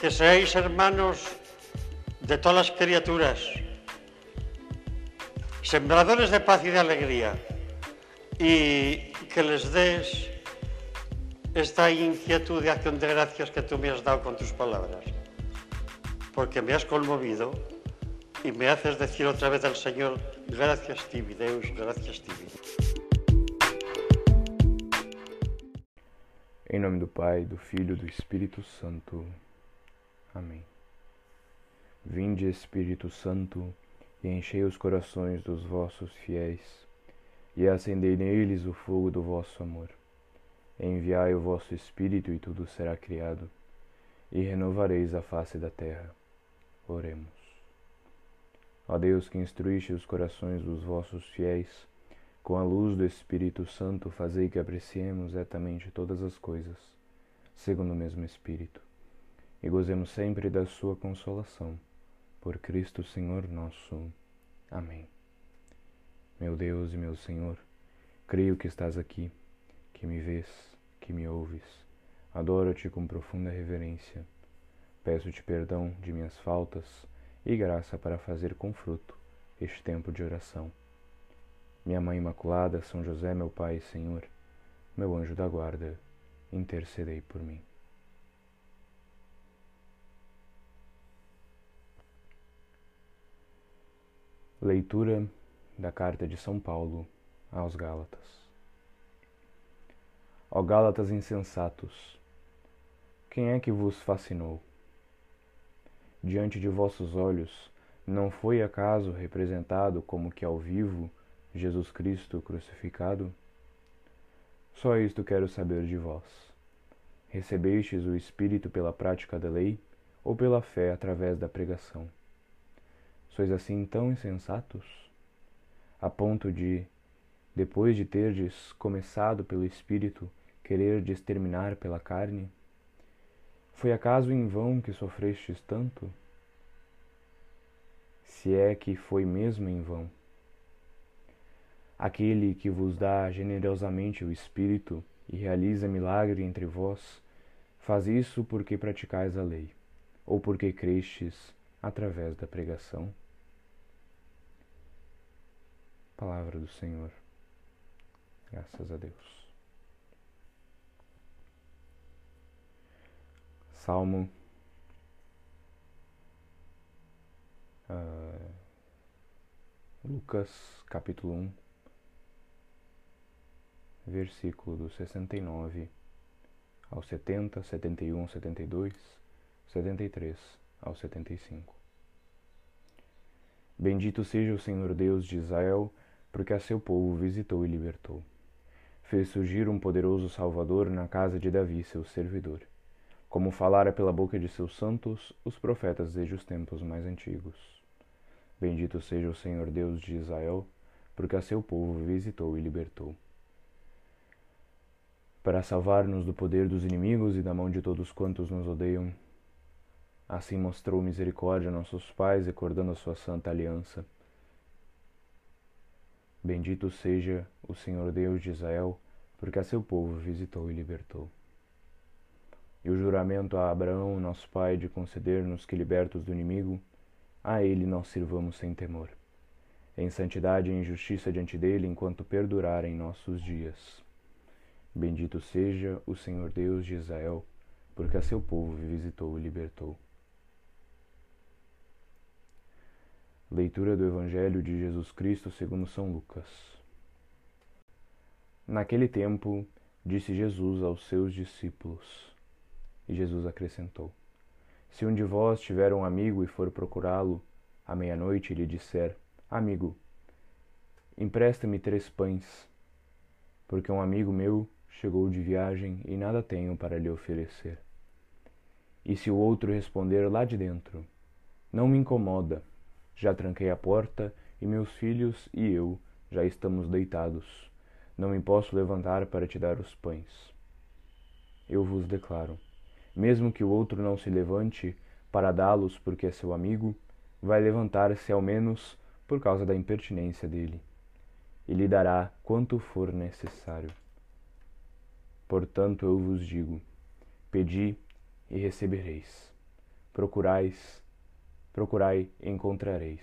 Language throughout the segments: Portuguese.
que seáis hermanos de todas las criaturas, sembradores de paz y de alegría, y que les des esta inquietud de acción de gracias que tú me has dado con tus palabras, porque me has conmovido y me haces decir otra vez al Señor, gracias tibi, Deus, gracias tibi. Em nome do Pai, do Filho e do Espírito Santo. Amém. Vinde, Espírito Santo, e enchei os corações dos vossos fiéis, e acendei neles o fogo do vosso amor. Enviai o vosso Espírito, e tudo será criado, e renovareis a face da terra. Oremos. Ó Deus, que instruíste os corações dos vossos fiéis, com a luz do Espírito Santo, fazei que apreciemos retamente todas as coisas, segundo o mesmo Espírito, e gozemos sempre da sua consolação. Por Cristo Senhor nosso. Amém. Meu Deus e meu Senhor, creio que estás aqui que me vês, que me ouves. Adoro-te com profunda reverência. Peço-te perdão de minhas faltas e graça para fazer com fruto este tempo de oração. Minha Mãe Imaculada, São José, meu Pai e Senhor, meu anjo da guarda, intercedei por mim. Leitura da Carta de São Paulo aos Gálatas. Ó Gálatas insensatos, quem é que vos fascinou? Diante de vossos olhos, não foi acaso representado como que ao vivo Jesus Cristo crucificado? Só isto quero saber de vós. Recebestes o Espírito pela prática da lei ou pela fé através da pregação? Sois assim tão insensatos? A ponto de, depois de terdes começado pelo Espírito, querer exterminar pela carne? Foi acaso em vão que sofrestes tanto? Se é que foi mesmo em vão. Aquele que vos dá generosamente o Espírito e realiza milagre entre vós, faz isso porque praticais a lei, ou porque crestes através da pregação? Palavra do Senhor. Graças a Deus. Salmo uh, Lucas capítulo 1 versículo do 69 ao 70, 71, 72, 73 ao 75 Bendito seja o Senhor Deus de Israel, porque a seu povo visitou e libertou. Fez surgir um poderoso Salvador na casa de Davi, seu servidor como falara pela boca de seus santos os profetas desde os tempos mais antigos. Bendito seja o Senhor Deus de Israel, porque a seu povo visitou e libertou. Para salvar-nos do poder dos inimigos e da mão de todos quantos nos odeiam, assim mostrou misericórdia a nossos pais, recordando a sua santa aliança. Bendito seja o Senhor Deus de Israel, porque a seu povo visitou e libertou e o juramento a Abraão, nosso pai, de conceder-nos que, libertos do inimigo, a ele nós sirvamos sem temor, em santidade e em justiça diante dele, enquanto perdurarem nossos dias. Bendito seja o Senhor Deus de Israel, porque a seu povo visitou e libertou. Leitura do Evangelho de Jesus Cristo segundo São Lucas. Naquele tempo, disse Jesus aos seus discípulos: e Jesus acrescentou: Se um de vós tiver um amigo e for procurá-lo à meia-noite lhe disser: Amigo, empresta-me três pães, porque um amigo meu chegou de viagem e nada tenho para lhe oferecer. E se o outro responder lá de dentro: Não me incomoda, já tranquei a porta e meus filhos e eu já estamos deitados. Não me posso levantar para te dar os pães. Eu vos declaro: mesmo que o outro não se levante para dá-los porque é seu amigo, vai levantar-se ao menos por causa da impertinência dele, e lhe dará quanto for necessário. Portanto, eu vos digo: pedi e recebereis, procurais, procurai encontrareis.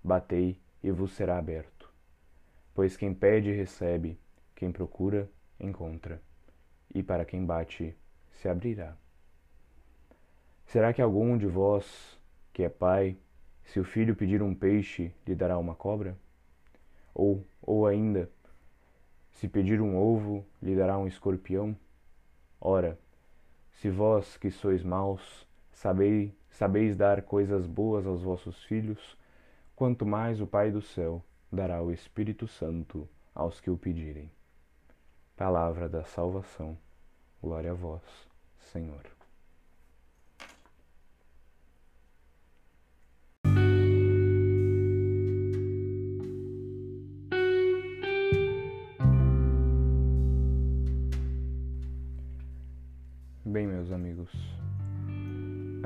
Batei e vos será aberto. Pois quem pede recebe, quem procura encontra, e para quem bate se abrirá. Será que algum de vós, que é pai, se o filho pedir um peixe, lhe dará uma cobra? Ou, ou ainda, se pedir um ovo, lhe dará um escorpião? Ora, se vós que sois maus, sabeis, dar coisas boas aos vossos filhos, quanto mais o Pai do céu dará o Espírito Santo aos que o pedirem. Palavra da salvação. Glória a vós, Senhor.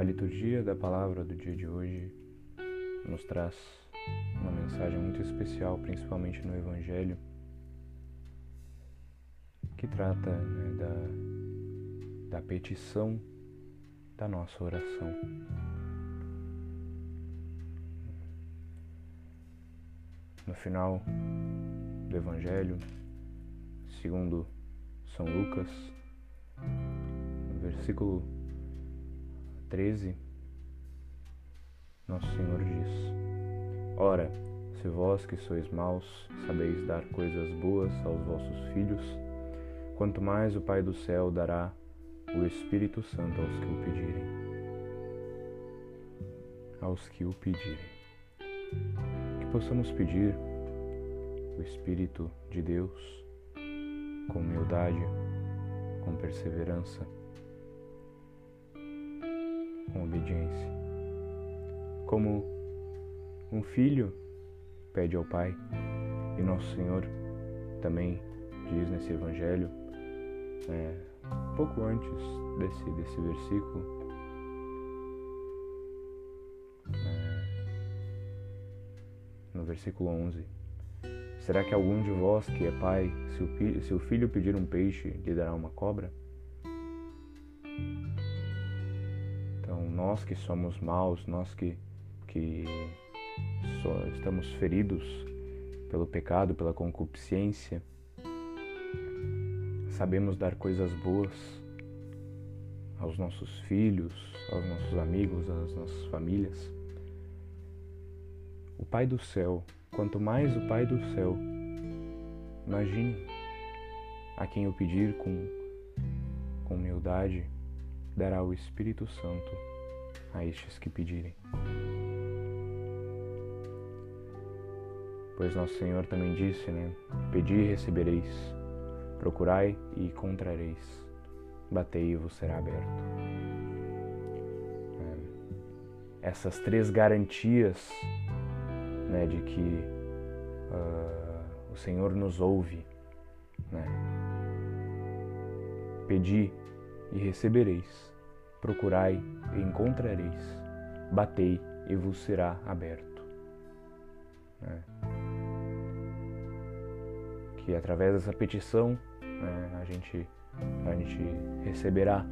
A liturgia da palavra do dia de hoje nos traz uma mensagem muito especial, principalmente no Evangelho, que trata né, da, da petição da nossa oração. No final do Evangelho, segundo São Lucas, versículo 13, Nosso Senhor diz: Ora, se vós que sois maus sabeis dar coisas boas aos vossos filhos, quanto mais o Pai do céu dará o Espírito Santo aos que o pedirem. Aos que o pedirem. Que possamos pedir o Espírito de Deus com humildade, com perseverança com obediência. Como um filho pede ao Pai, e Nosso Senhor também diz nesse Evangelho, é, pouco antes desse, desse versículo, é, no versículo 11: Será que algum de vós que é pai, se o, se o filho pedir um peixe, lhe dará uma cobra? Nós que somos maus, nós que, que estamos feridos pelo pecado, pela concupiscência, sabemos dar coisas boas aos nossos filhos, aos nossos amigos, às nossas famílias. O Pai do céu, quanto mais o Pai do céu, imagine a quem eu pedir com, com humildade, dará o Espírito Santo a estes que pedirem. Pois nosso Senhor também disse, né? Pedi e recebereis, procurai e encontrareis, batei e vos será aberto. É, essas três garantias né, de que uh, o Senhor nos ouve, né? Pedi e recebereis, procurai e encontrareis, batei e vos será aberto. É. Que através dessa petição né, a, gente, a gente receberá,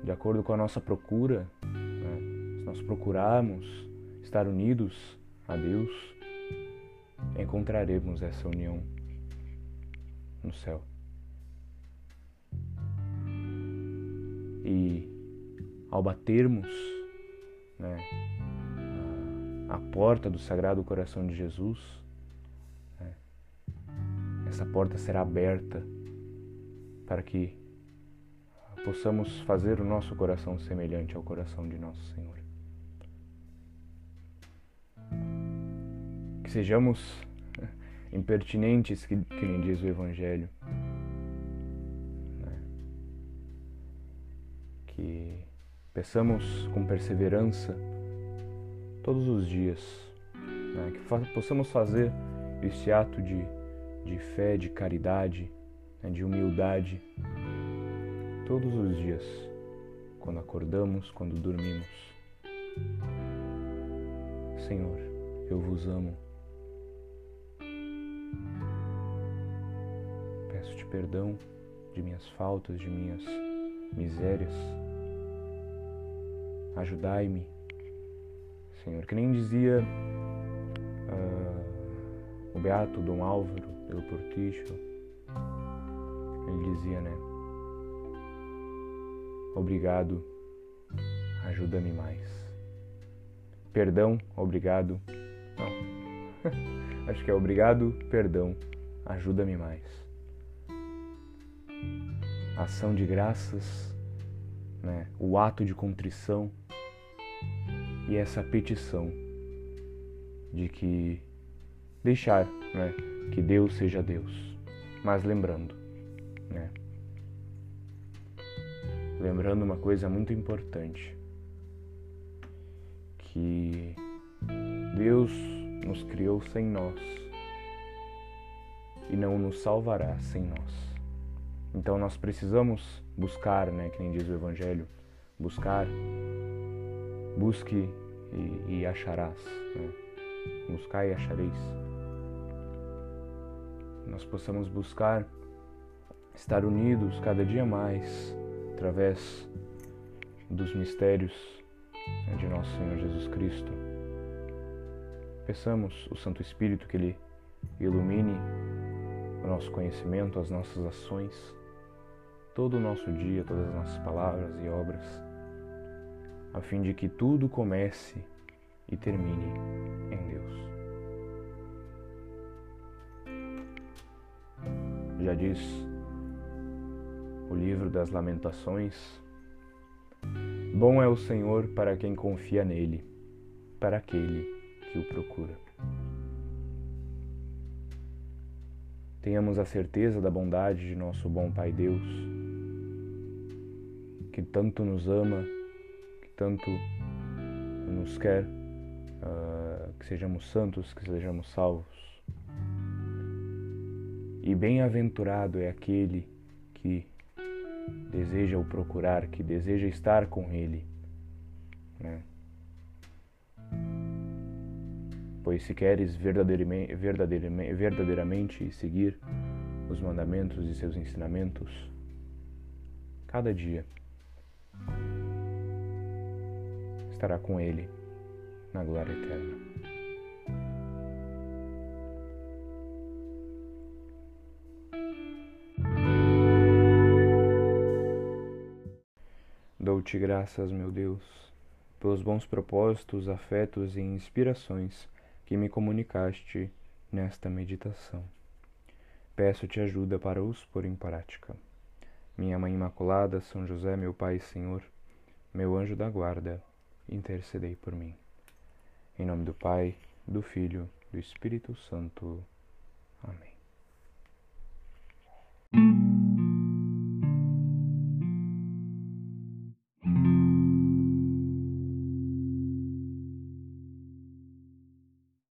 é, de acordo com a nossa procura, né, se nós procurarmos estar unidos a Deus, encontraremos essa união no céu. E ao batermos né, a, porta do Sagrado Coração de Jesus, né, essa porta será aberta para que possamos fazer o nosso coração semelhante ao coração de nosso Senhor. Que sejamos impertinentes, que, que nem diz o Evangelho, peçamos com perseverança todos os dias, né? que fa possamos fazer esse ato de, de fé, de caridade, né? de humildade todos os dias, quando acordamos, quando dormimos. Senhor, eu vos amo. Peço-te perdão de minhas faltas, de minhas misérias. Ajudai-me, Senhor, que nem dizia uh, o beato Dom Álvaro pelo Porticho, ele dizia, né? Obrigado, ajuda-me mais. Perdão, obrigado. Não. Acho que é obrigado, perdão, ajuda-me mais. Ação de graças, né? o ato de contrição e essa petição de que deixar né? que Deus seja Deus. Mas lembrando, né? lembrando uma coisa muito importante, que Deus nos criou sem nós e não nos salvará sem nós. Então nós precisamos buscar, né, que nem diz o Evangelho, buscar, busque e, e acharás, né? buscar e achareis. Nós possamos buscar estar unidos cada dia mais através dos mistérios de nosso Senhor Jesus Cristo. Peçamos o Santo Espírito que Ele ilumine o nosso conhecimento, as nossas ações, todo o nosso dia, todas as nossas palavras e obras, a fim de que tudo comece e termine em Deus. Já diz o livro das Lamentações: Bom é o Senhor para quem confia nele, para aquele que o procura. Tenhamos a certeza da bondade de nosso bom Pai Deus, que tanto nos ama, tanto nos quer uh, que sejamos santos, que sejamos salvos. E bem-aventurado é aquele que deseja o procurar, que deseja estar com Ele. Né? Pois se queres verdadeiramente, verdadeiramente, verdadeiramente seguir os mandamentos e seus ensinamentos, cada dia estará com Ele na glória eterna. Dou-te graças, meu Deus, pelos bons propósitos, afetos e inspirações que me comunicaste nesta meditação. Peço-te ajuda para os pôr em prática. Minha Mãe Imaculada, São José, meu Pai e Senhor, meu anjo da guarda, intercedei por mim. Em nome do Pai, do Filho, do Espírito Santo. Amém.